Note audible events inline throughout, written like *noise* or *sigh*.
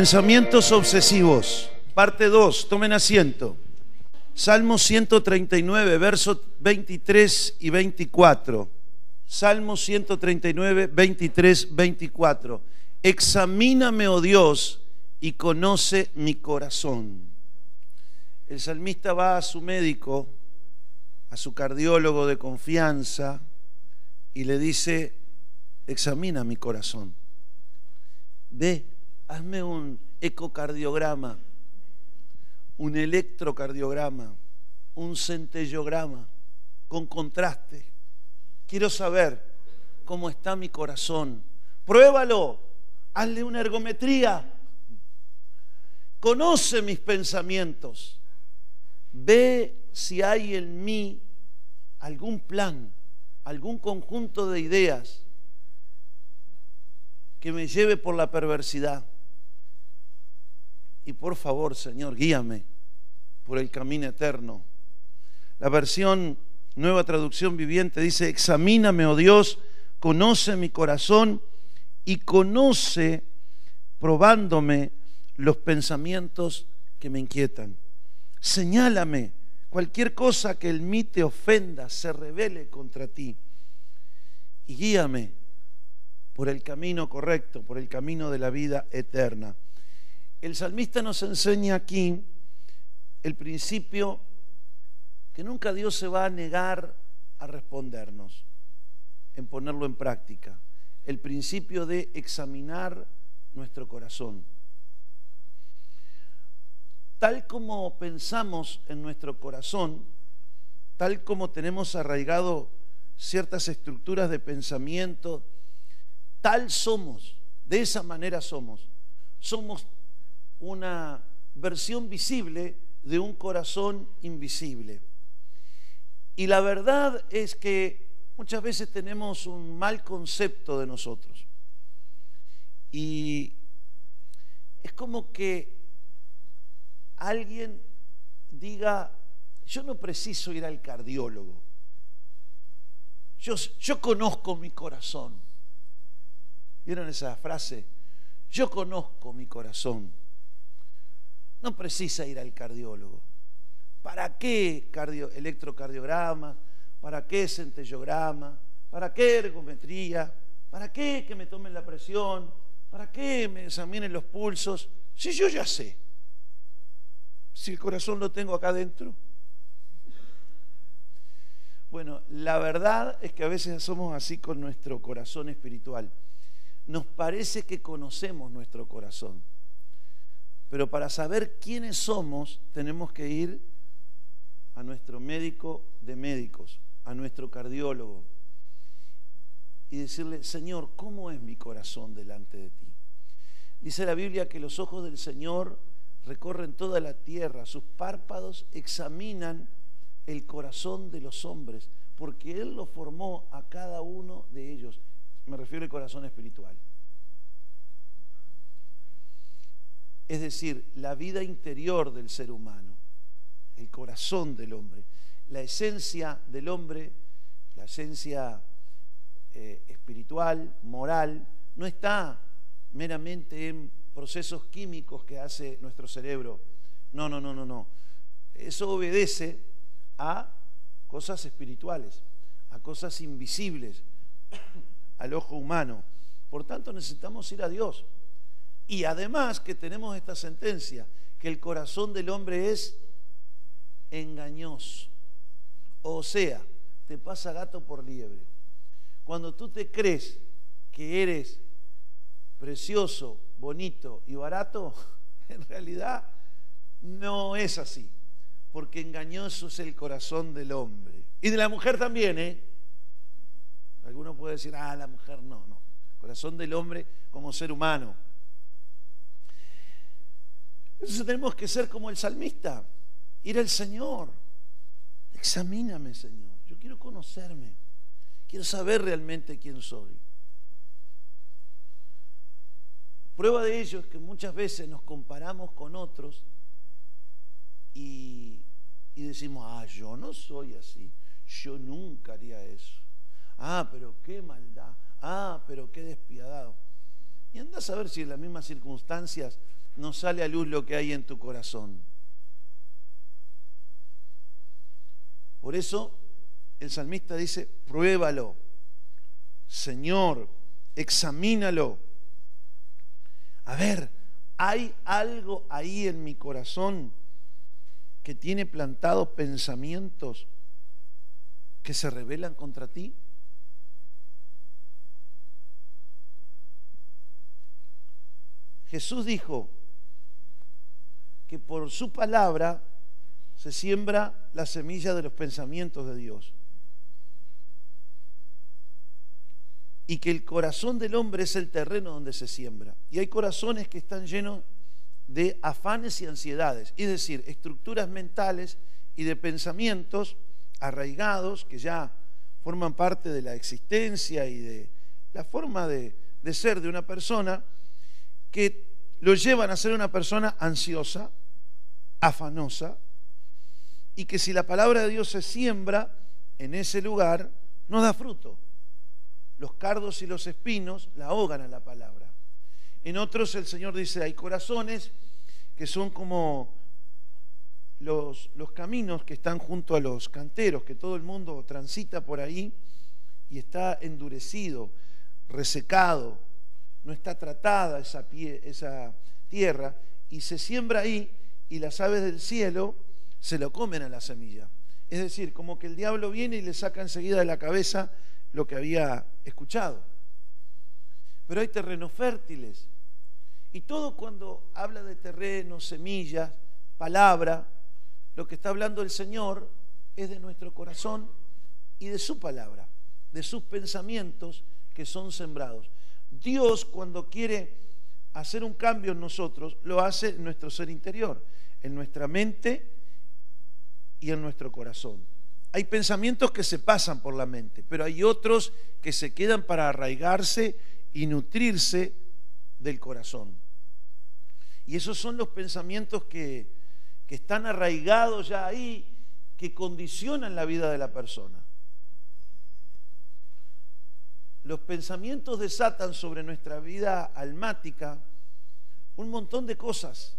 Pensamientos obsesivos. Parte 2. Tomen asiento. Salmo 139, versos 23 y 24. Salmo 139, 23, 24. Examíname, oh Dios, y conoce mi corazón. El salmista va a su médico, a su cardiólogo de confianza, y le dice, examina mi corazón. Ve, hazme un ecocardiograma, un electrocardiograma, un centellograma con contraste. Quiero saber cómo está mi corazón. Pruébalo, hazle una ergometría. Conoce mis pensamientos. Ve si hay en mí algún plan, algún conjunto de ideas que me lleve por la perversidad. Y por favor, Señor, guíame por el camino eterno. La versión Nueva Traducción Viviente dice, examíname, oh Dios, conoce mi corazón y conoce, probándome, los pensamientos que me inquietan. Señálame cualquier cosa que el mí te ofenda, se revele contra ti. Y guíame por el camino correcto, por el camino de la vida eterna. El salmista nos enseña aquí el principio que nunca Dios se va a negar a respondernos, en ponerlo en práctica. El principio de examinar nuestro corazón. Tal como pensamos en nuestro corazón, tal como tenemos arraigado ciertas estructuras de pensamiento, tal somos, de esa manera somos. Somos una versión visible de un corazón invisible. Y la verdad es que muchas veces tenemos un mal concepto de nosotros. Y es como que alguien diga, yo no preciso ir al cardiólogo. Yo, yo conozco mi corazón. ¿Vieron esa frase? Yo conozco mi corazón. No precisa ir al cardiólogo. ¿Para qué cardio, electrocardiograma? ¿Para qué centellograma? ¿Para qué ergometría? ¿Para qué que me tomen la presión? ¿Para qué me examinen los pulsos? Si yo ya sé. Si el corazón lo tengo acá adentro. Bueno, la verdad es que a veces somos así con nuestro corazón espiritual. Nos parece que conocemos nuestro corazón. Pero para saber quiénes somos, tenemos que ir a nuestro médico de médicos, a nuestro cardiólogo, y decirle, Señor, ¿cómo es mi corazón delante de ti? Dice la Biblia que los ojos del Señor recorren toda la tierra, sus párpados examinan el corazón de los hombres, porque Él lo formó a cada uno de ellos. Me refiero al corazón espiritual. Es decir, la vida interior del ser humano, el corazón del hombre, la esencia del hombre, la esencia eh, espiritual, moral, no está meramente en procesos químicos que hace nuestro cerebro. No, no, no, no, no. Eso obedece a cosas espirituales, a cosas invisibles al ojo humano. Por tanto, necesitamos ir a Dios. Y además que tenemos esta sentencia, que el corazón del hombre es engañoso. O sea, te pasa gato por liebre. Cuando tú te crees que eres precioso, bonito y barato, *laughs* en realidad no es así. Porque engañoso es el corazón del hombre. Y de la mujer también, ¿eh? Alguno puede decir, ah, la mujer no, no. Corazón del hombre como ser humano entonces tenemos que ser como el salmista, ir al Señor. Examíname, Señor. Yo quiero conocerme. Quiero saber realmente quién soy. Prueba de ello es que muchas veces nos comparamos con otros y, decimos, ah, yo no soy así. Yo nunca haría eso. Ah, pero qué maldad. Ah, pero qué despiadado. Y anda a saber si en las mismas circunstancias no sale a luz lo que hay en tu corazón. Por eso el salmista dice, pruébalo, Señor, examínalo. A ver, ¿hay algo ahí en mi corazón que tiene plantados pensamientos que se rebelan contra ti? Jesús dijo que por su palabra se siembra la semilla de los pensamientos de Dios. Y que el corazón del hombre es el terreno donde se siembra. Y hay corazones que están llenos de afanes y ansiedades, es decir, estructuras mentales y de pensamientos arraigados que ya forman parte de la existencia y de la forma de, de ser de una persona que lo llevan a ser una persona ansiosa, afanosa, y que si la palabra de Dios se siembra en ese lugar, no da fruto. Los cardos y los espinos la ahogan a la palabra. En otros el Señor dice, hay corazones que son como los, los caminos que están junto a los canteros, que todo el mundo transita por ahí y está endurecido, resecado, no está tratada esa, esa tierra y se siembra ahí y las aves del cielo se lo comen a la semilla. Es decir, como que el diablo viene y le saca enseguida de la cabeza lo que había escuchado. Pero hay terrenos fértiles. Y todo cuando habla de terrenos, semillas, palabra, lo que está hablando el Señor es de nuestro corazón y de su palabra, de sus pensamientos que son sembrados. Dios cuando quiere hacer un cambio en nosotros, lo hace en nuestro ser interior, en nuestra mente y en nuestro corazón. Hay pensamientos que se pasan por la mente, pero hay otros que se quedan para arraigarse y nutrirse del corazón. Y esos son los pensamientos que, que están arraigados ya ahí, que condicionan la vida de la persona. Los pensamientos desatan sobre nuestra vida almática un montón de cosas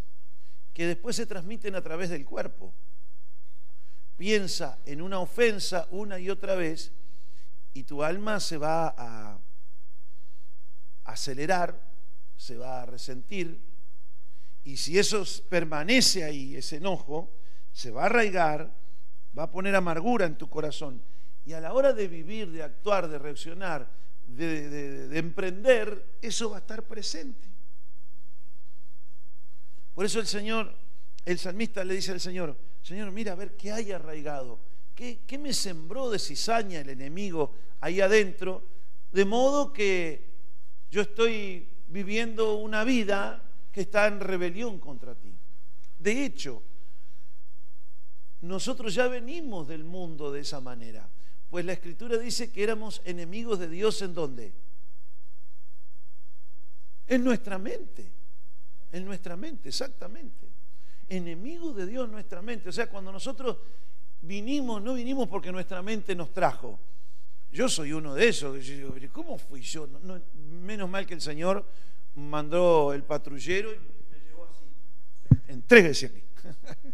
que después se transmiten a través del cuerpo. Piensa en una ofensa una y otra vez y tu alma se va a acelerar, se va a resentir y si eso permanece ahí, ese enojo, se va a arraigar, va a poner amargura en tu corazón. Y a la hora de vivir, de actuar, de reaccionar, de, emprender, eso va a estar presente. Por eso el Señor, el salmista le dice al Señor, Señor, mira a ver qué hay arraigado, qué, qué me sembró de cizaña el enemigo ahí adentro, de modo que yo estoy viviendo una vida que está en rebelión contra ti. De hecho, nosotros ya venimos del mundo de esa manera. Pues la escritura dice que éramos enemigos de Dios en dónde? En nuestra mente. En nuestra mente, exactamente. Enemigos de Dios en nuestra mente. O sea, cuando nosotros vinimos, no vinimos porque nuestra mente nos trajo. Yo soy uno de esos. ¿Cómo fui yo? menos mal que el Señor mandó el patrullero y me llevó así. Entréguese aquí. *laughs*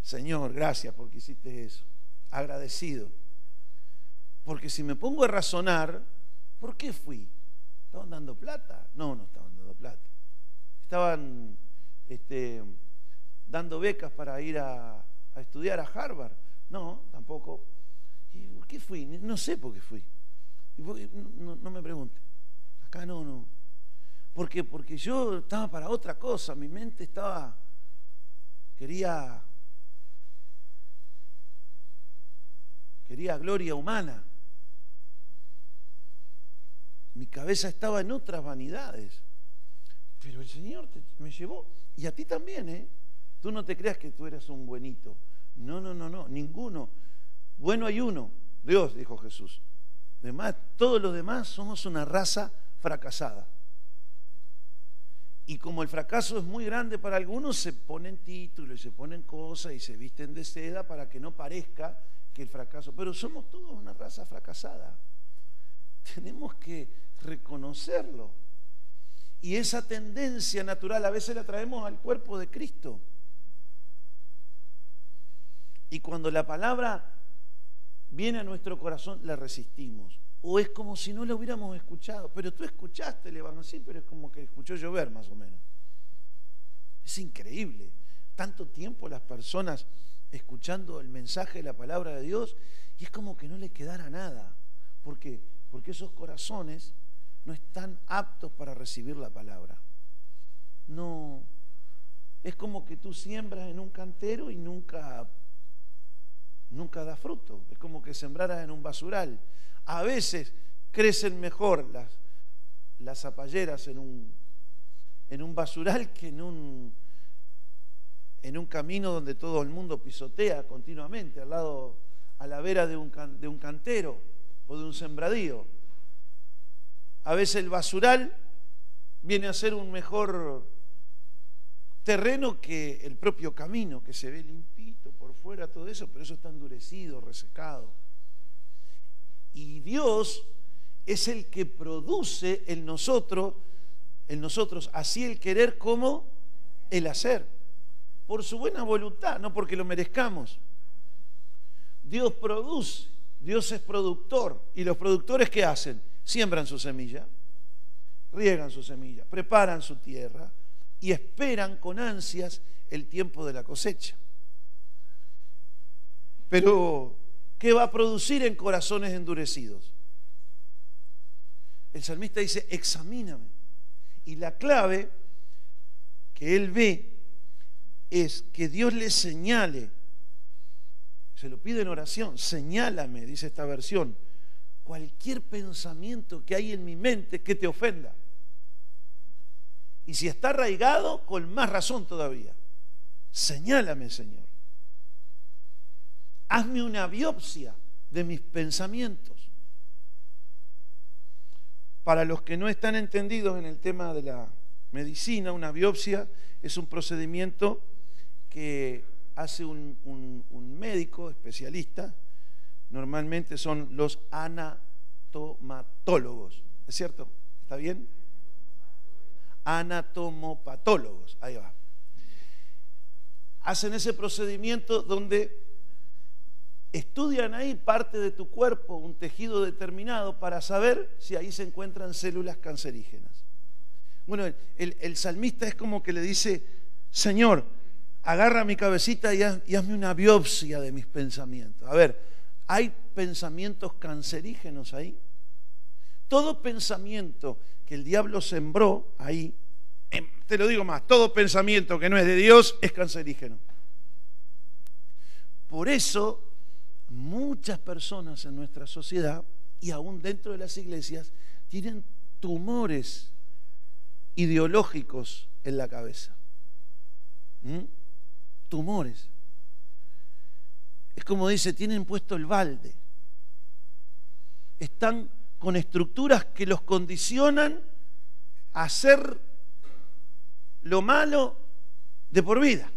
Señor, gracias porque hiciste eso agradecido. Porque si me pongo a razonar, ¿por qué fui? ¿Estaban dando plata? No, no estaban dando plata. Estaban este, dando becas para ir a, estudiar a Harvard. No, tampoco. ¿Y ¿Por qué fui? No sé por qué fui. No, no me pregunte. Acá no, no. ¿Por qué? Porque yo estaba para otra cosa. Mi mente estaba. Quería quería gloria humana. Mi cabeza estaba en otras vanidades. Pero el Señor me llevó. Y a ti también, ¿eh? Tú no te creas que tú eres un buenito. No, no, no, no, ninguno. Bueno hay uno, Dios, dijo Jesús. Además, todos los demás somos una raza fracasada. Y como el fracaso es muy grande para algunos, se ponen títulos y se ponen cosas y se visten de seda para que no parezca que el fracaso, pero somos todos una raza fracasada. Tenemos que reconocerlo. Y esa tendencia natural a veces la traemos al cuerpo de Cristo. Y cuando la palabra viene a nuestro corazón, la resistimos. O es como si no la hubiéramos escuchado. Pero tú escuchaste el Evangelio, sí, pero es como que escuchó llover más o menos. Es increíble. Tanto tiempo las personas escuchando el mensaje de la palabra de Dios y es como que no le quedara nada. ¿Por qué? Porque esos corazones no están aptos para recibir la palabra. No. Es como que tú siembras en un cantero y nunca nunca da fruto. Es como que sembraras en un basural. A veces crecen mejor las, zapalleras en un, basural que en un, en un camino donde todo el mundo pisotea continuamente, al lado, a la vera de un, de un cantero o de un sembradío. A veces el basural viene a ser un mejor terreno que el propio camino, que se ve limpito por fuera, todo eso, pero eso está endurecido, resecado. Y Dios es el que produce en nosotros, en nosotros, así el querer como el hacer, por su buena voluntad, no porque lo merezcamos. Dios produce, Dios es productor, y los productores ¿qué hacen? Siembran su semilla, riegan su semilla, preparan su tierra, y esperan con ansias el tiempo de la cosecha. Pero, ¿qué va a producir en corazones endurecidos? El salmista dice, examíname. Y la clave que él ve es que Dios le señale, se lo pide en oración, señálame, dice esta versión, cualquier pensamiento que hay en mi mente que te ofenda. Y si está arraigado, con más razón todavía. Señálame, Señor. Hazme una biopsia de mis pensamientos. Para los que no están entendidos en el tema de la medicina, una biopsia es un procedimiento que hace un, médico especialista, normalmente son los anatomatólogos, ¿es cierto? ¿Está bien? anatomopatólogos. Ahí va. Hacen ese procedimiento donde estudian ahí parte de tu cuerpo, un tejido determinado, para saber si ahí se encuentran células cancerígenas. Bueno, el, salmista es como que le dice, Señor, agarra mi cabecita y, y hazme una biopsia de mis pensamientos. A ver, ¿hay pensamientos cancerígenos ahí? Todo pensamiento que el diablo sembró ahí, em, te lo digo más, todo pensamiento que no es de Dios es cancerígeno. Por eso muchas personas en nuestra sociedad y aún dentro de las iglesias tienen tumores ideológicos en la cabeza. ¿Mm? Tumores. Es como dice, tienen puesto el balde. Están con estructuras que los condicionan a hacer lo malo de por vida.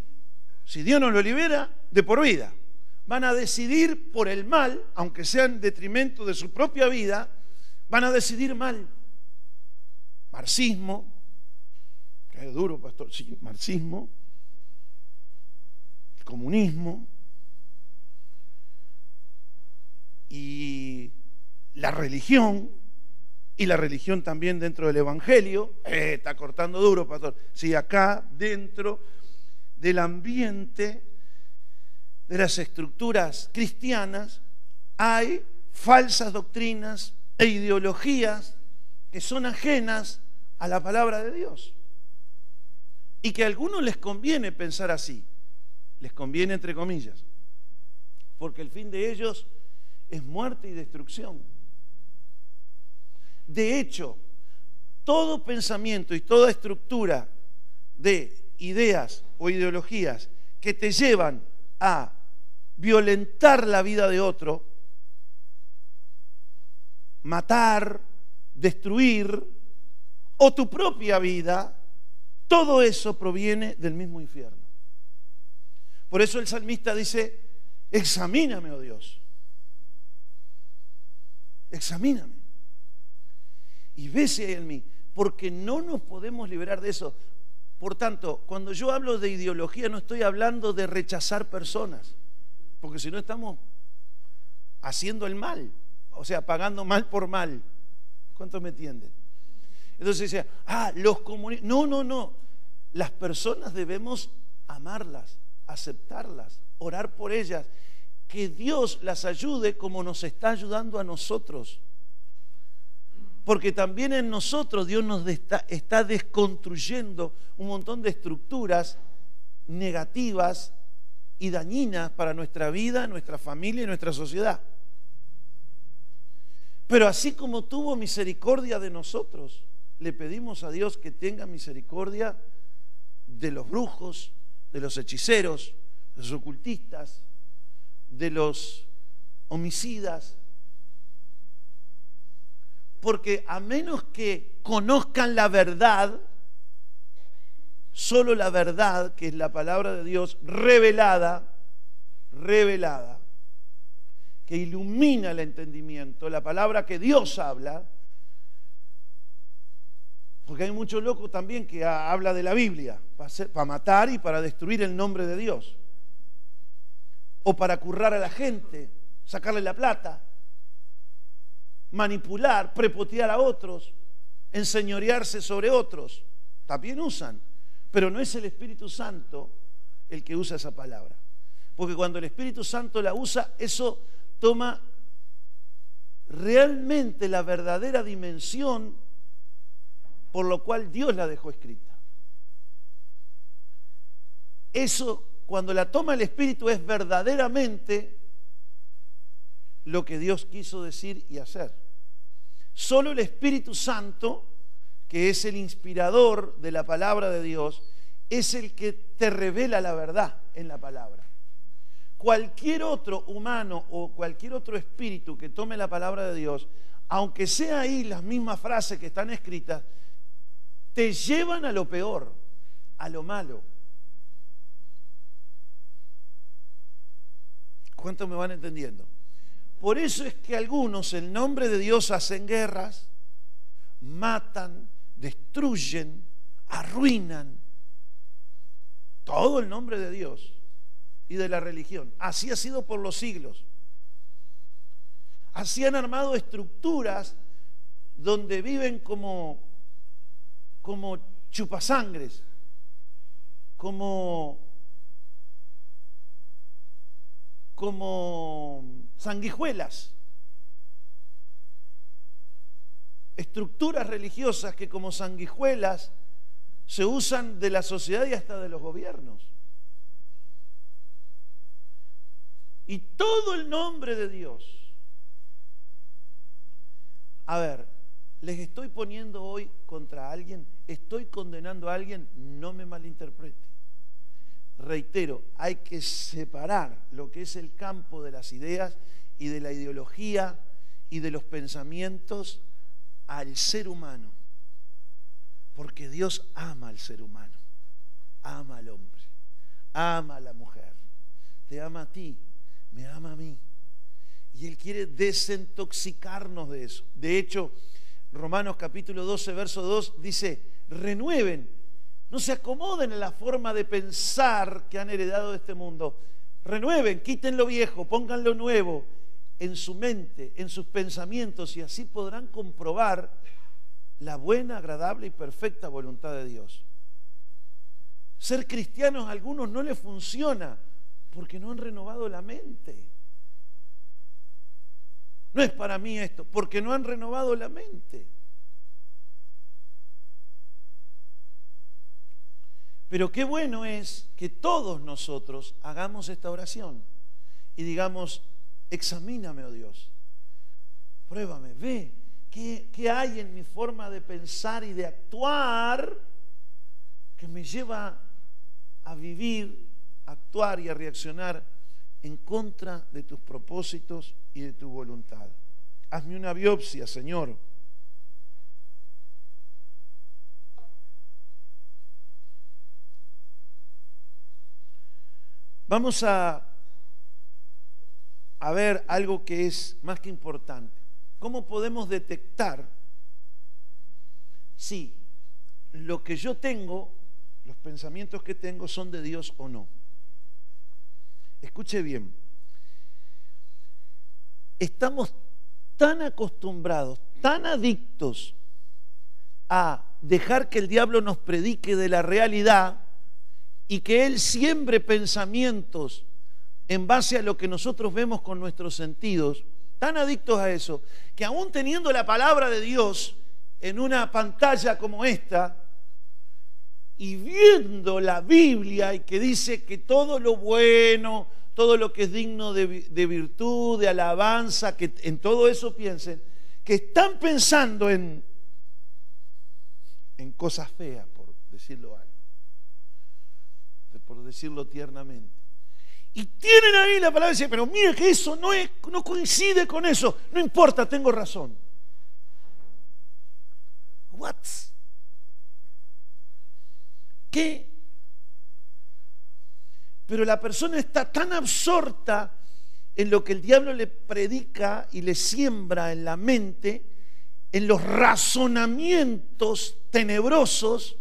Si Dios no lo libera, de por vida. Van a decidir por el mal, aunque sea en detrimento de su propia vida, van a decidir mal. Marxismo, que es duro, pastor, sí, marxismo, comunismo, y la religión, y la religión también dentro del Evangelio, eh, está cortando duro, pastor. Sí, acá dentro del ambiente de las estructuras cristianas hay falsas doctrinas e ideologías que son ajenas a la palabra de Dios. Y que a algunos les conviene pensar así, les conviene entre comillas, porque el fin de ellos es muerte y destrucción. De hecho, todo pensamiento y toda estructura de ideas o ideologías que te llevan a violentar la vida de otro, matar, destruir, o tu propia vida, todo eso proviene del mismo infierno. Por eso el salmista dice, examíname, oh Dios, examíname y ve si en mí. porque no nos podemos liberar de eso. Por tanto, cuando yo hablo de ideología no estoy hablando de rechazar personas, porque si no estamos haciendo el mal, o sea, pagando mal por mal. ¿Cuántos me entienden? Entonces dice, ah, los comunistas. No, no, no. Las personas debemos amarlas, aceptarlas, orar por ellas, que Dios las ayude como nos está ayudando a nosotros. Porque también en nosotros Dios nos está, está desconstruyendo un montón de estructuras negativas y dañinas para nuestra vida, nuestra familia y nuestra sociedad. Pero así como tuvo misericordia de nosotros, le pedimos a Dios que tenga misericordia de los brujos, de los hechiceros, de los ocultistas, de los homicidas. Porque a menos que conozcan la verdad, solo la verdad, que es la palabra de Dios revelada, revelada, que ilumina el entendimiento, la palabra que Dios habla, porque hay muchos locos también que habla de la Biblia, para, matar y para destruir el nombre de Dios. O para currar a la gente, sacarle la plata, manipular, prepotear a otros, enseñorearse sobre otros. También usan, pero no es el Espíritu Santo el que usa esa palabra. Porque cuando el Espíritu Santo la usa, eso toma realmente la verdadera dimensión por lo cual Dios la dejó escrita. Eso, cuando la toma el Espíritu, es verdaderamente lo que Dios quiso decir y hacer. Solo el Espíritu Santo, que es el inspirador de la palabra de Dios, es el que te revela la verdad en la palabra. Cualquier otro humano o cualquier otro espíritu que tome la palabra de Dios, aunque sea ahí las mismas frases que están escritas, te llevan a lo peor, a lo malo. ¿Cuántos me van entendiendo? Por eso es que algunos en nombre de Dios hacen guerras, matan, destruyen, arruinan. Todo el nombre de Dios y de la religión. Así ha sido por los siglos. Así han armado estructuras donde viven como como chupasangres, como, como sanguijuelas, estructuras religiosas que como sanguijuelas se usan de la sociedad y hasta de los gobiernos. Y todo el nombre de Dios. A ver, les estoy poniendo hoy contra alguien, estoy condenando a alguien, no me malinterprete. Reitero, hay que separar lo que es el campo de las ideas y de la ideología y de los pensamientos al ser humano. Porque Dios ama al ser humano, ama al hombre, ama a la mujer, te ama a ti, me ama a mí. Y Él quiere desintoxicarnos de eso. De hecho, Romanos capítulo 12, verso 2 dice, renueven, no se acomoden en la forma de pensar que han heredado de este mundo. Renueven, quiten lo viejo, pongan lo nuevo en su mente, en sus pensamientos y así podrán comprobar la buena, agradable y perfecta voluntad de Dios. Ser cristianos a algunos no les funciona porque no han renovado la mente. No es para mí esto, porque no han renovado la mente. Pero qué bueno es que todos nosotros hagamos esta oración y digamos, examíname, oh Dios, pruébame, ve qué, qué hay en mi forma de pensar y de actuar que me lleva a vivir, a actuar y a reaccionar en contra de tus propósitos y de tu voluntad. Hazme una biopsia, Señor. Vamos a, a ver algo que es más que importante. ¿Cómo podemos detectar si lo que yo tengo, los pensamientos que tengo son de Dios o no. Escuche bien, estamos tan acostumbrados, tan adictos a dejar que el diablo nos predique de la realidad y que él siembre pensamientos en base a lo que nosotros vemos con nuestros sentidos, tan adictos a eso, que aún teniendo la palabra de Dios en una pantalla como esta, y viendo la Biblia y que dice que todo lo bueno, todo lo que es digno de, virtud, de alabanza, que en todo eso piensen, que están pensando en, en cosas feas, por decirlo algo, por decirlo tiernamente. Y tienen ahí la palabra y dicen, pero mire que eso no, no coincide con eso. No importa, tengo razón. What? ¿Qué? Pero la persona está tan absorta en lo que el diablo le predica y le siembra en la mente, en los razonamientos tenebrosos,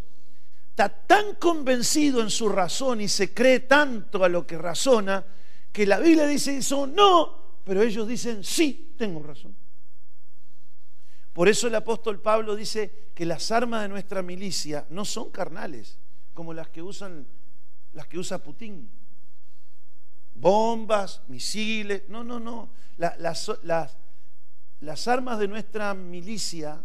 está tan convencido en su razón y se cree tanto a lo que razona, que la Biblia dice eso no, pero ellos dicen sí, tengo razón. Por eso el apóstol Pablo dice que las armas de nuestra milicia no son carnales, como las que usan las que usa Putin. Bombas, misiles, no, no, no. las, armas de nuestra milicia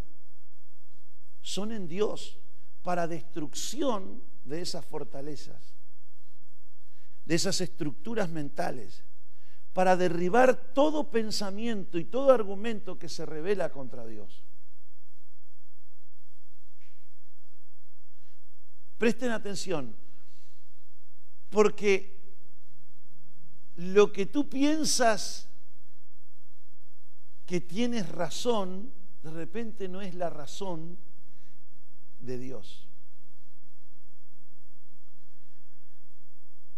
son en Dios para destrucción de esas fortalezas, de esas estructuras mentales, para derribar todo pensamiento y todo argumento que se revela contra Dios. Presten atención, porque lo que tú piensas que tienes razón, de repente no es la razón de Dios.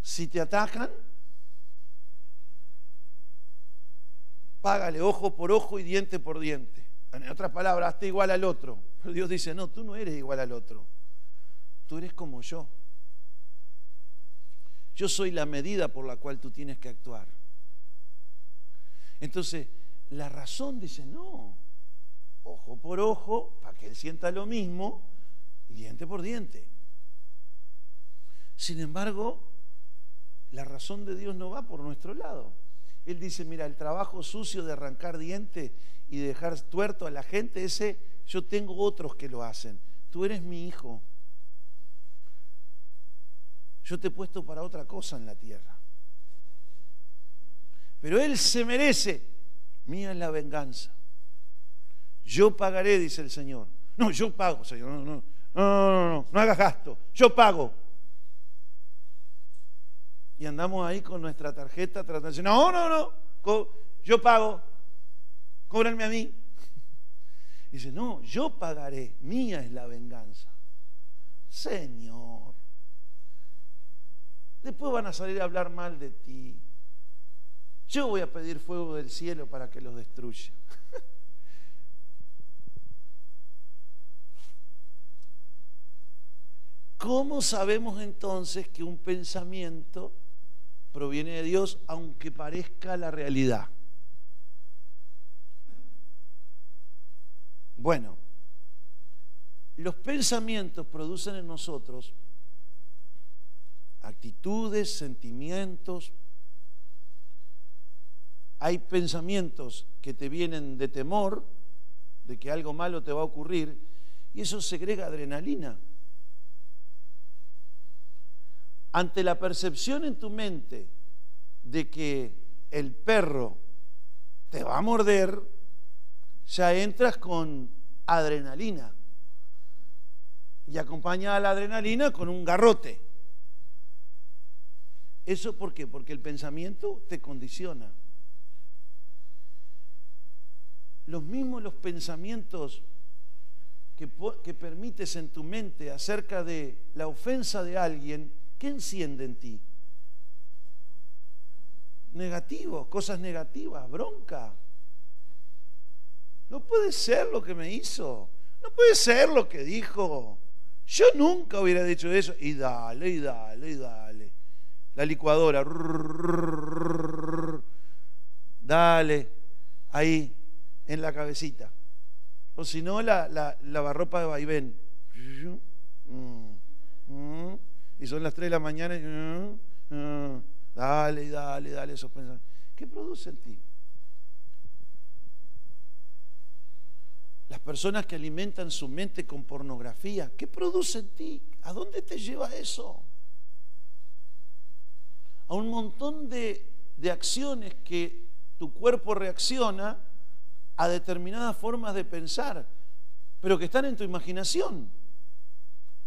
Si te atacan, págale ojo por ojo y diente por diente. En otras palabras, hazte igual al otro. Pero Dios dice, no, tú no eres igual al otro. Tú eres como yo. Yo soy la medida por la cual tú tienes que actuar. Entonces, la razón dice, no, ojo por ojo, para que él sienta lo mismo, diente por diente. Sin embargo, la razón de Dios no va por nuestro lado. Él dice, mira, el trabajo sucio de arrancar diente y de dejar tuerto a la gente, ese yo tengo otros que lo hacen. Tú eres mi hijo. Yo te he puesto para otra cosa en la tierra. Pero Él se merece. Mía es la venganza. Yo pagaré, dice el Señor. No, yo pago, Señor. No, no. No, no, no, no, hagas gasto, yo pago. Y andamos ahí con nuestra tarjeta tratando de decir, no, no, no, yo pago, cóbranme a mí. Y dice, no, yo pagaré, mía es la venganza. Señor, después van a salir a hablar mal de ti. Yo voy a pedir fuego del cielo para que los destruya. *laughs* ¿Cómo sabemos entonces que un pensamiento proviene de Dios aunque parezca la realidad? Bueno, los pensamientos producen en nosotros actitudes, sentimientos. Hay pensamientos que te vienen de temor, de que algo malo te va a ocurrir, y eso segrega adrenalina ante la percepción en tu mente de que el perro te va a morder, ya entras con adrenalina. Y acompaña a la adrenalina con un garrote. ¿Eso por qué? Porque el pensamiento te condiciona. Los mismos los pensamientos que, que permites en tu mente acerca de la ofensa de alguien ¿Qué enciende en ti? Negativo, cosas negativas, bronca. No puede ser lo que me hizo. no puede ser lo que dijo. Yo nunca hubiera dicho eso. Y dale, y dale, y dale. La licuadora. Dale, ahí, en la cabecita. O si no, la, la lavarropa de vaivén. Y son las 3 de la mañana. Dale, dale, dale esos pensamientos. ¿Qué produce en ti? Las personas que alimentan su mente con pornografía, ¿qué produce en ti? ¿A dónde te lleva eso? A un montón de, de acciones que tu cuerpo reacciona a determinadas formas de pensar, pero que están en tu imaginación.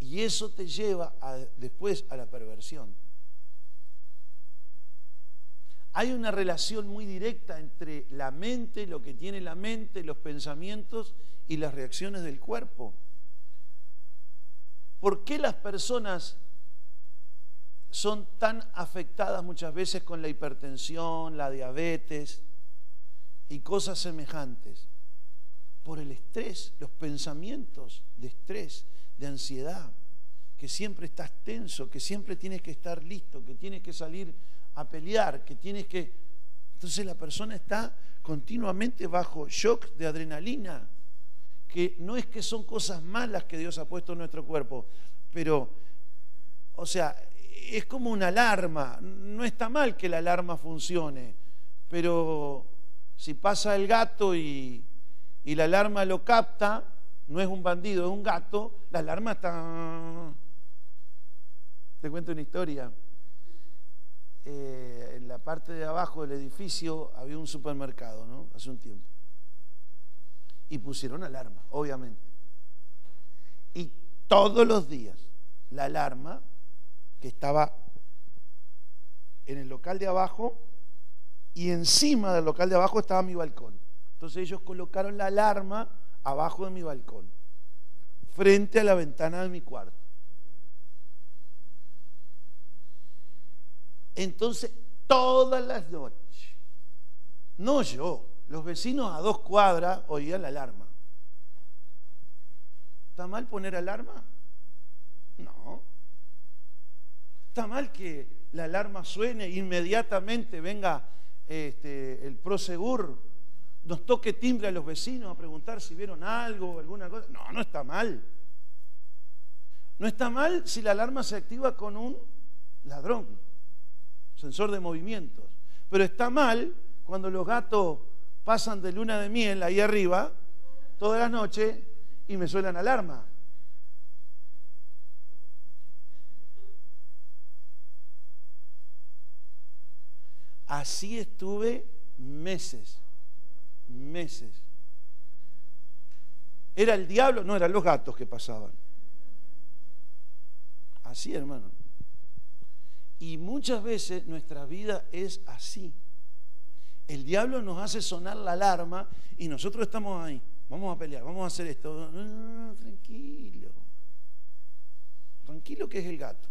Y eso te lleva después a la perversión. Hay una relación muy directa entre la mente, lo que tiene la mente, los pensamientos y las reacciones del cuerpo. ¿Por qué las personas son tan afectadas muchas veces con la hipertensión, la diabetes y cosas semejantes? Por el estrés, los pensamientos de estrés, de ansiedad, que siempre estás tenso, que siempre tienes que estar listo, que tienes que salir a pelear, que tienes que... Entonces la persona está continuamente bajo shock de adrenalina, que no es que son cosas malas que Dios ha puesto en nuestro cuerpo, pero, o sea, es como una alarma. No está mal que la alarma funcione, pero si pasa el gato y, y la alarma lo capta, no es un bandido, es un gato, la alarma está... Te cuento una historia. Eh, en la parte de abajo del edificio había un supermercado, ¿no? Hace un tiempo. Y pusieron alarma, obviamente. Y todos los días la alarma que estaba en el local de abajo y encima del local de abajo estaba mi balcón. Entonces ellos colocaron la alarma abajo de mi balcón, frente a la ventana de mi cuarto. Entonces, todas las noches, no yo, los vecinos a dos cuadras oían la alarma. ¿Está mal poner alarma? No. ¿Está mal que la alarma suene inmediatamente venga este, el prosegur, nos toque timbre a los vecinos a preguntar si vieron algo o alguna cosa? No, no está mal. No está mal si la alarma se activa con un ladrón sensor de movimientos. Pero está mal cuando los gatos pasan de luna de miel ahí arriba toda la noche y me suenan alarma. Así estuve meses, meses. ¿Era el diablo? No, eran los gatos que pasaban. Así, hermano. Y muchas veces nuestra vida es así. El diablo nos hace sonar la alarma y nosotros estamos ahí. Vamos a pelear, vamos a hacer esto. tranquilo. Tranquilo que es el gato.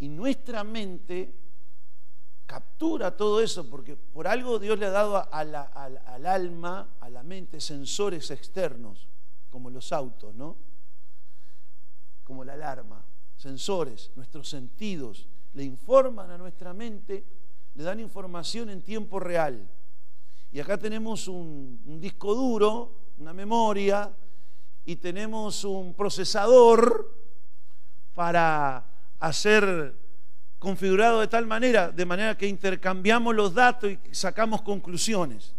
Y nuestra mente captura todo eso porque por algo Dios le ha dado al, al alma, a la mente, sensores externos, como los autos, ¿no? como la alarma, sensores, nuestros sentidos, le informan a nuestra mente, le dan información en tiempo real. Y acá tenemos un, disco duro, una memoria, y tenemos un procesador para hacer configurado de tal manera, de manera que intercambiamos los datos y sacamos conclusiones.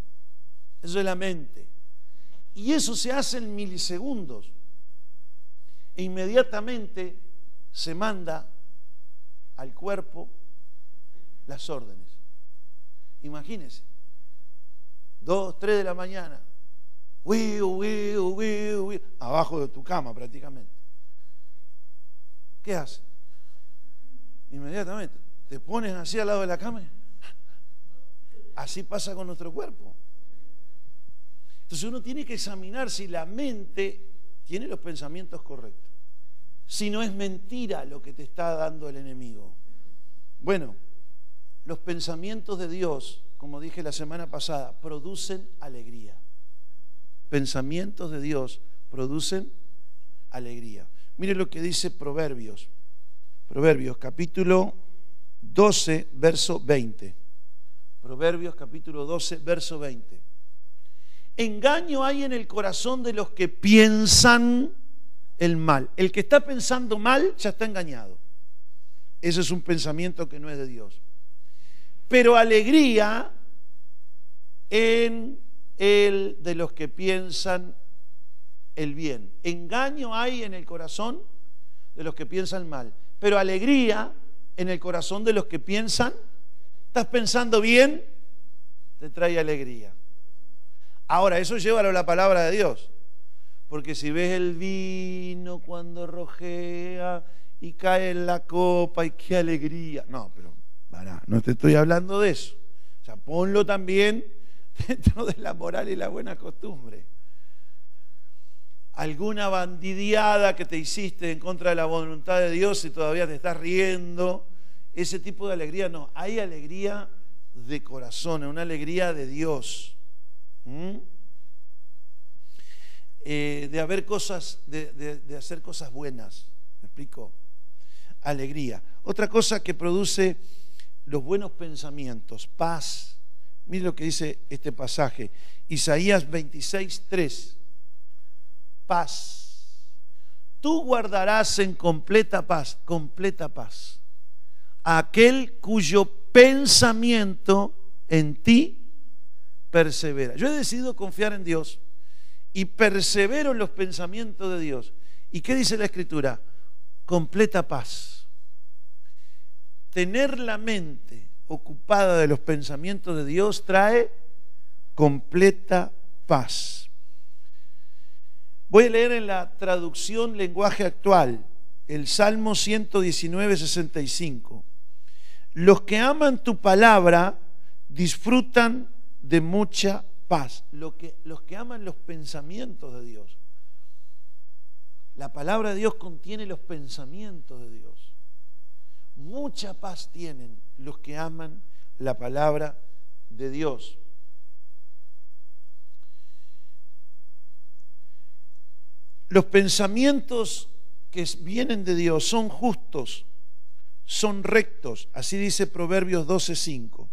Eso es la mente. Y eso se hace en milisegundos e inmediatamente se manda al cuerpo las órdenes. Imagínense, dos, tres de la mañana, abajo de tu cama prácticamente. ¿Qué hace? Inmediatamente, te pones así al lado de la cama. Así pasa con nuestro cuerpo. Entonces uno tiene que examinar si la mente tiene los pensamientos correctos. Si no es mentira lo que te está dando el enemigo. Bueno, los pensamientos de Dios como dije la semana pasada, producen alegría. Pensamientos de Dios producen alegría. Mire lo que dice Proverbios. Proverbios capítulo 12, verso 20. Proverbios capítulo 12, verso 20. Engaño hay en el corazón de los que piensan el mal. El que está pensando mal ya está engañado. Ese es un pensamiento que no es de Dios. Pero alegría en el de los que piensan el bien. Engaño hay en el corazón de los que piensan mal. Pero alegría en el corazón de los que piensan. ¿Estás pensando bien? Te trae alegría. Ahora, eso llévalo a la palabra de Dios. Porque si ves el vino cuando rojea y cae en la copa y qué alegría. No, pero no te estoy hablando de eso. O sea, ponlo también *laughs* dentro de la moral y la buena costumbre. Alguna bandidiada que te hiciste en contra de la voluntad de Dios y todavía te estás riendo. Ese tipo de alegría no. Hay alegría de corazón, una alegría de Dios. ¿Mm? Eh, de haber cosas, de, de hacer cosas buenas. ¿Me explico? Alegría. Otra cosa que produce los buenos pensamientos, paz. Mire lo que dice este pasaje. Isaías 26, 3. Paz. Tú guardarás en completa paz, completa paz, aquel cuyo pensamiento en ti persevera. Yo he decidido confiar en Dios y persevero en los pensamientos de Dios. ¿Y qué dice la Escritura? Completa paz. Tener la mente ocupada de los pensamientos de Dios trae completa paz. Voy a leer en la traducción lenguaje actual el Salmo 119, 65. Los que aman tu palabra disfrutan de mucha paz. que, los que aman los pensamientos de Dios. La palabra de Dios contiene los pensamientos de Dios. Mucha paz tienen los que aman la palabra de Dios. Los pensamientos que vienen de Dios son justos, son rectos, así dice Proverbios 12:5.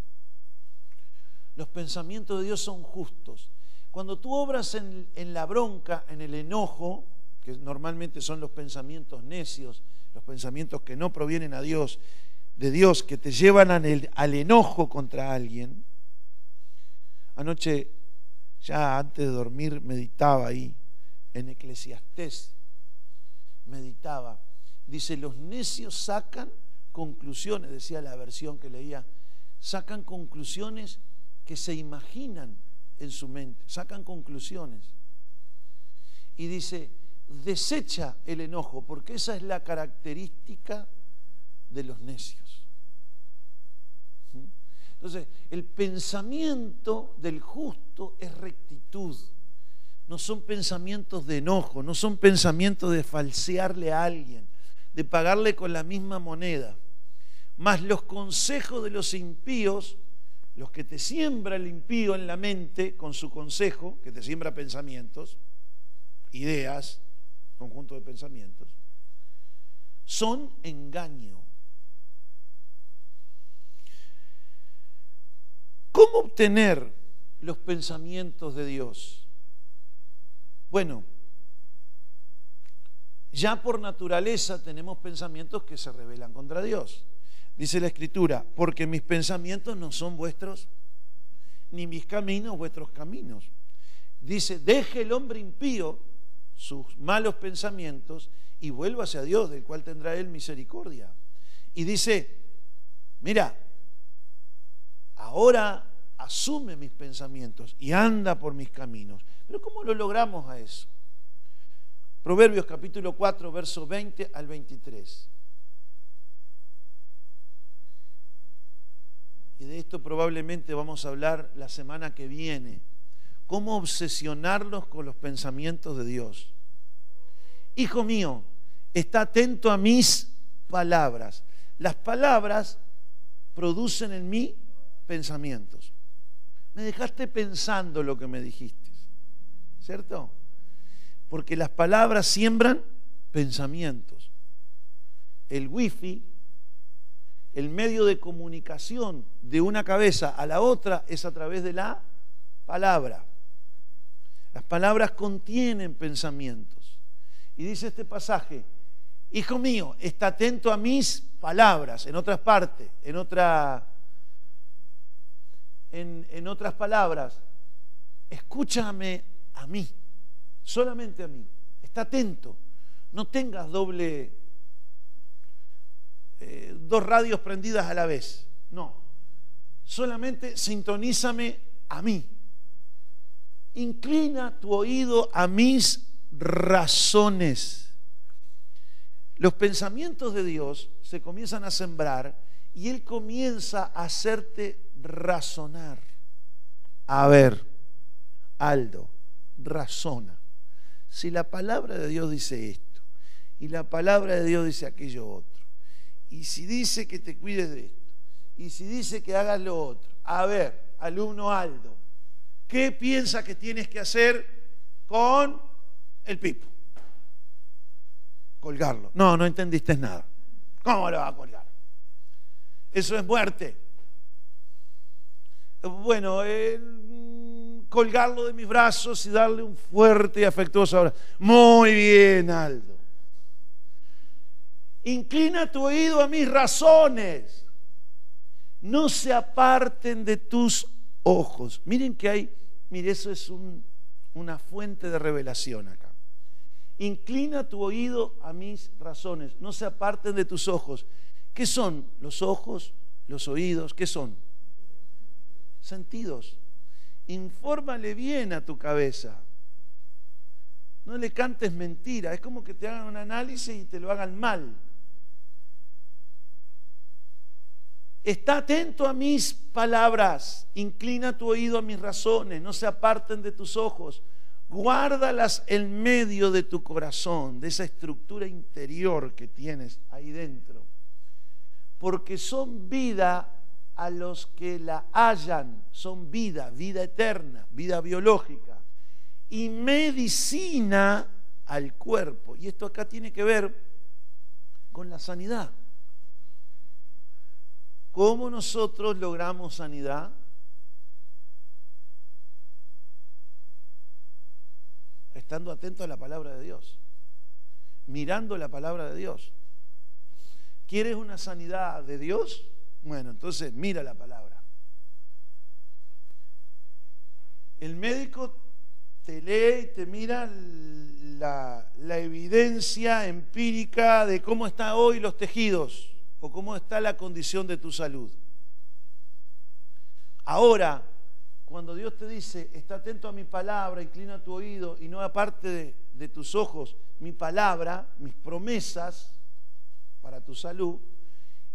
Los pensamientos de Dios son justos. Cuando tú obras en, la bronca, en el enojo, que normalmente son los pensamientos necios, los pensamientos que no provienen a Dios, de Dios, que te llevan al, al enojo contra alguien. Anoche, ya antes de dormir, meditaba ahí, en Eclesiastés, meditaba. Dice, los necios sacan conclusiones, decía la versión que leía, sacan conclusiones que se imaginan en su mente, sacan conclusiones. Y dice, desecha el enojo, porque esa es la característica de los necios. ¿Mm? Entonces, el pensamiento del justo es rectitud. No son pensamientos de enojo, no son pensamientos de falsearle a alguien, de pagarle con la misma moneda. Mas los consejos de los impíos los que te siembra el impío en la mente con su consejo, que te siembra pensamientos, ideas, conjunto de pensamientos, son engaño. ¿Cómo obtener los pensamientos de Dios? Bueno, ya por naturaleza tenemos pensamientos que se rebelan contra Dios. Dice la escritura, porque mis pensamientos no son vuestros, ni mis caminos vuestros caminos. Dice, deje el hombre impío sus malos pensamientos y vuelva hacia Dios, del cual tendrá él misericordia. Y dice, mira, ahora asume mis pensamientos y anda por mis caminos. Pero ¿cómo lo logramos a eso? Proverbios capítulo 4, verso 20 al 23. y de esto probablemente vamos a hablar la semana que viene, cómo obsesionarlos con los pensamientos de Dios. Hijo mío, está atento a mis palabras. Las palabras producen en mí pensamientos. Me dejaste pensando lo que me dijiste. ¿Cierto? Porque las palabras siembran pensamientos. El wifi, el medio de comunicación de una cabeza a la otra es a través de la palabra. Las palabras contienen pensamientos. Y dice este pasaje, hijo mío, está atento a mis palabras, en otras partes, en otra en, otras palabras, escúchame a mí, solamente a mí. Está atento. No tengas doble, eh, dos radios prendidas a la vez. No. Solamente sintonízame a mí. Inclina tu oído a mis razones. Los pensamientos de Dios se comienzan a sembrar y Él comienza a hacerte razonar. A ver, Aldo, razona. Si la palabra de Dios dice esto y la palabra de Dios dice aquello otro, y si dice que te cuides de esto, y si dice que hagas lo otro, a ver, alumno Aldo, ¿qué piensa que tienes que hacer con el pipo? Colgarlo. No, no entendiste nada. ¿Cómo lo va a colgar? Eso es muerte. Bueno, eh, colgarlo de mis brazos y darle un fuerte y afectuoso abrazo. Muy bien, Aldo. Inclina tu oído a mis razones. No se aparten de tus ojos. Miren que hay, mire, eso es una fuente de revelación acá. Inclina tu oído a mis razones. No se aparten de tus ojos. ¿Qué son los ojos, los oídos? ¿Qué son? Sentidos. Infórmale bien a tu cabeza. No le cantes mentira. Es como que te hagan un análisis y te lo hagan mal. Está atento a mis palabras. Inclina tu oído a mis razones. No se aparten de tus ojos. Guárdalas en medio de tu corazón, de esa estructura interior que tienes ahí dentro porque son vida a los que la hallan, son vida, vida eterna, vida biológica, y medicina al cuerpo. Y esto acá tiene que ver con la sanidad. ¿Cómo nosotros logramos sanidad? Estando atentos a la palabra de Dios, mirando la palabra de Dios. ¿Quieres una sanidad de Dios? Bueno, entonces mira la palabra. El médico te lee y te mira la, evidencia empírica de cómo están hoy los tejidos o cómo está la condición de tu salud. Ahora, cuando Dios te dice, está atento a mi palabra, inclina tu oído y no aparte de, de tus ojos mi palabra, mis promesas, para tu salud,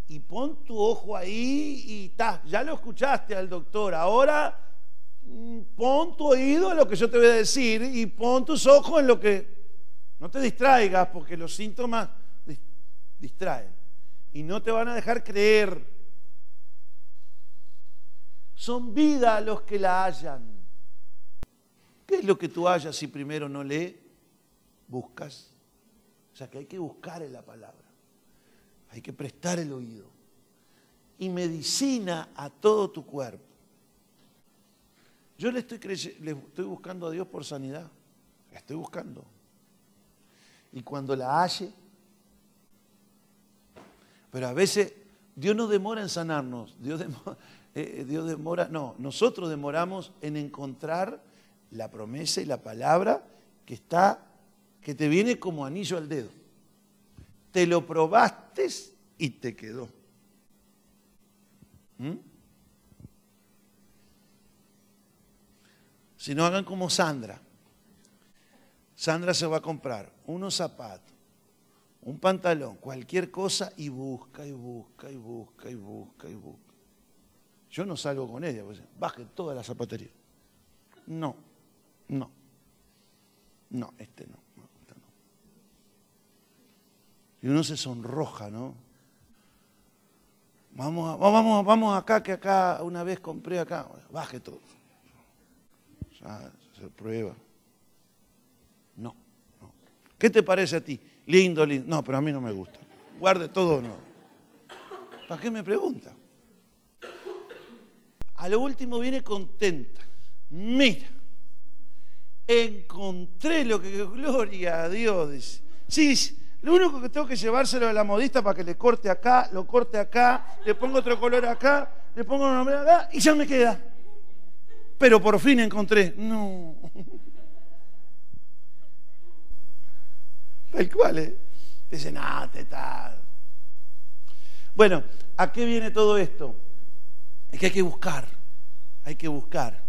y pon tu ojo ahí y ta, ya lo escuchaste al doctor, ahora mm, pon tu oído en lo que yo te voy a decir y pon tus ojos en lo que... No te distraigas porque los síntomas distraen y no te van a dejar creer. Son vida los que la hallan. ¿Qué es lo que tú hallas si primero no le buscas? O sea que hay que buscar en la palabra hay que prestar el oído. Y medicina a todo tu cuerpo. Yo le estoy, le estoy buscando a Dios por sanidad. La estoy buscando. Y cuando la halle, pero a veces Dios no demora en sanarnos. Dios demora, *laughs* eh, eh, Dios demora, no, nosotros demoramos en encontrar la promesa y la palabra que está, que te viene como anillo al dedo te lo probaste y te quedó. ¿Mm? Si no hagan como Sandra. Sandra se va a comprar unos zapatos, un pantalón, cualquier cosa y busca y busca y busca y busca y busca. Yo no salgo con ella, pues, baje toda la zapatería. No, no, no, este no. Y uno se sonroja, ¿no? Vamos, vamos, vamos acá, que acá una vez compré acá. Baje todo. Ah, se prueba. No. ¿Qué te parece a ti? Lindo, lindo. No, pero a mí no me gusta. Guarde todo no. ¿Para qué me pregunta? A lo último viene contenta. Mira, encontré lo que gloria a Dios dice. Sí, lo único que tengo que llevárselo a la modista para que le corte acá, lo corte acá, le pongo otro color acá, le pongo un nombre acá y ya me queda. Pero por fin encontré. No. Tal cual, ¿eh? Dice, nada, te tal. Bueno, ¿a qué viene todo esto? Es que hay que buscar, hay que buscar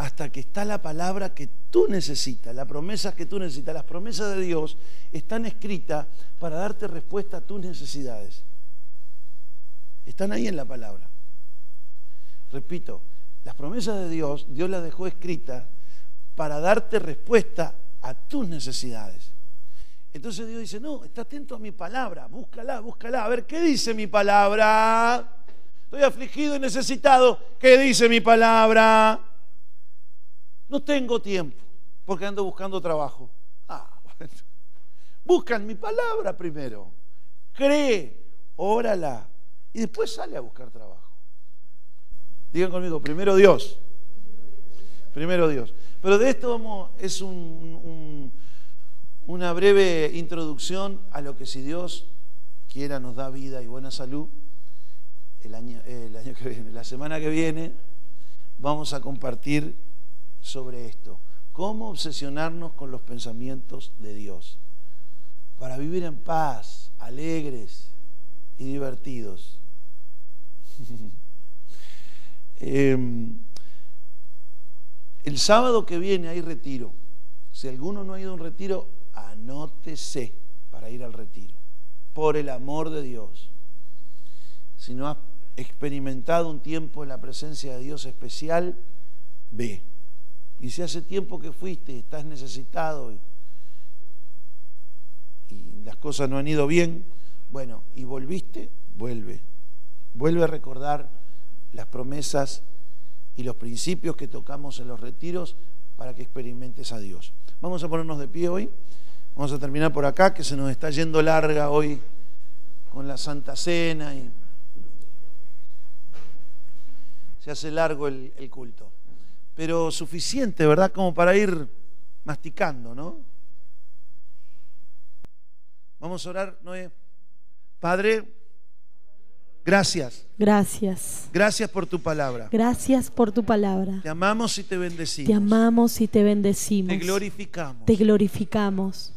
hasta que está la palabra que tú necesitas, las promesas que tú necesitas. Las promesas de Dios están escritas para darte respuesta a tus necesidades. Están ahí en la palabra. Repito, las promesas de Dios, Dios las dejó escritas para darte respuesta a tus necesidades. Entonces Dios dice, no, está atento a mi palabra, búscala, búscala. A ver, ¿qué dice mi palabra? Estoy afligido y necesitado. ¿Qué dice mi palabra? No tengo tiempo porque ando buscando trabajo. Ah, bueno. Buscan mi palabra primero. Cree, órala y después sale a buscar trabajo. Digan conmigo, primero Dios. Primero Dios. Pero de esto es una breve introducción a lo que si Dios quiera nos da vida y buena salud, el año, el año que viene, la semana que viene, vamos a compartir sobre esto. ¿Cómo obsesionarnos con los pensamientos de Dios? Para vivir en paz, alegres y divertidos. *laughs* Em, el sábado que viene hay retiro. Si alguno no ha ido a un retiro, anótese para ir al retiro. Por el amor de Dios. Si no has experimentado un tiempo en la presencia de Dios especial, ve. Y si hace tiempo que fuiste, estás necesitado y, las cosas no han ido bien, bueno, y volviste, vuelve. Vuelve a recordar las promesas y los principios que tocamos en los retiros para que experimentes a Dios. Vamos a ponernos de pie hoy. Vamos a terminar por acá, que se nos está yendo larga hoy con la Santa Cena y se hace largo el, el culto pero suficiente, ¿verdad? Como para ir masticando, ¿no? Vamos a orar, Noé. Padre, gracias. Gracias. Gracias por tu palabra. Gracias por tu palabra. Te amamos y te bendecimos. Te amamos y te bendecimos. Te glorificamos. Te glorificamos.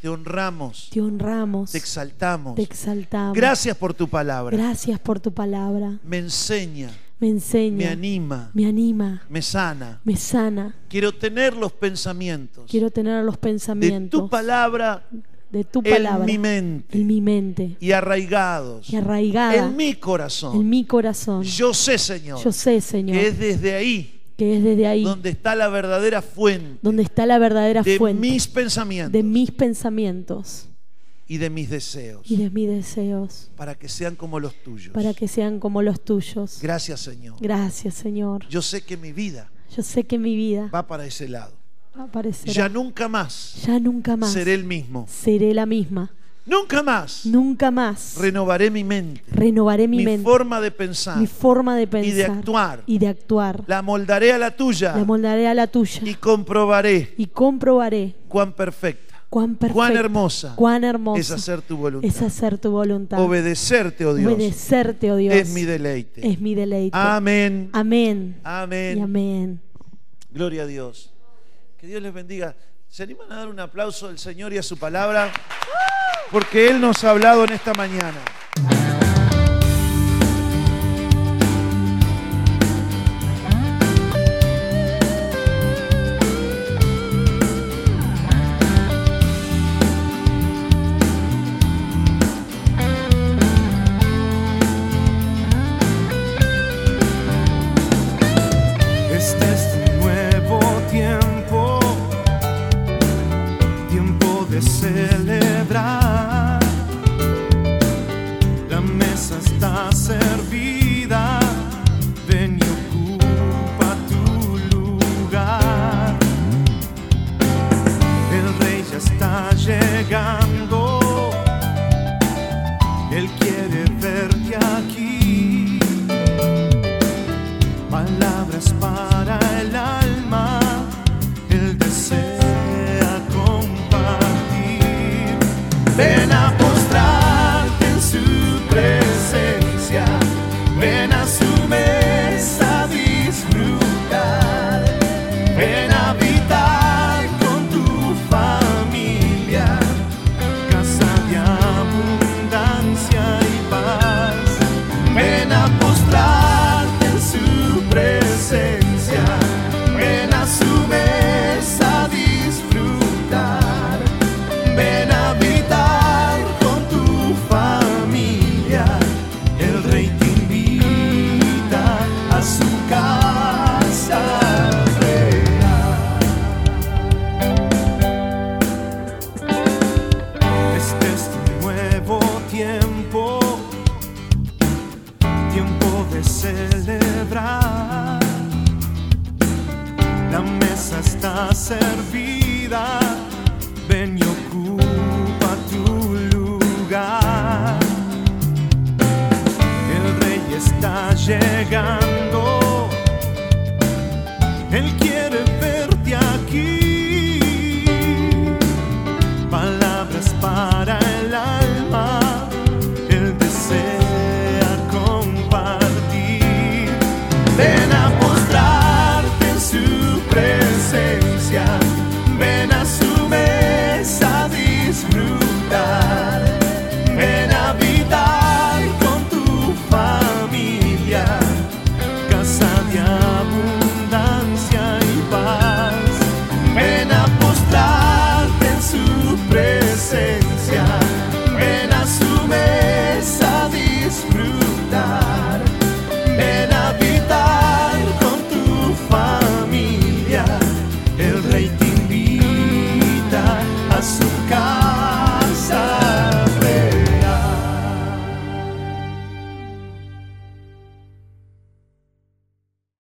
Te honramos. Te honramos. Te exaltamos. Te exaltamos. Gracias por tu palabra. Gracias por tu palabra. Me enseña me enseña, me anima, me anima, me sana, me sana. Quiero tener los pensamientos, quiero tener los pensamientos de tu palabra, de tu palabra, en mi mente, en mi mente y arraigados, y arraigada en mi corazón, en mi corazón. Yo sé, Señor, yo sé, Señor, que es desde ahí que es desde ahí donde está la verdadera fuente donde está la verdadera de fuente mis pensamientos de mis pensamientos y de mis deseos. Y de mis deseos. Para que sean como los tuyos. Para que sean como los tuyos. Gracias, Señor. Gracias, Señor. Yo sé que mi vida. Yo sé que mi vida va para ese lado. Ese ya nunca más. Ya nunca más. Seré el mismo. Seré la misma. Nunca más. Nunca más. Renovaré mi mente. Renovaré mi, mente. Mi forma de pensar. Mi forma de pensar. Y de actuar. Y de actuar. La moldaré a la tuya. La moldaré a la tuya. Y comprobaré. Y comprobaré. Cuán perfecta Cuán, hermosa, cuán hermosa es hacer tu voluntad. Es hacer tu voluntad. Obedecerte, oh Dios. Obedecerte, oh Dios. Es mi deleite. Es mi deleite. Amén. Amén. Amén. Y amén. Gloria a Dios. Que Dios les bendiga. ¿Se animan a dar un aplauso al Señor y a su palabra? Porque Él nos ha hablado en esta mañana.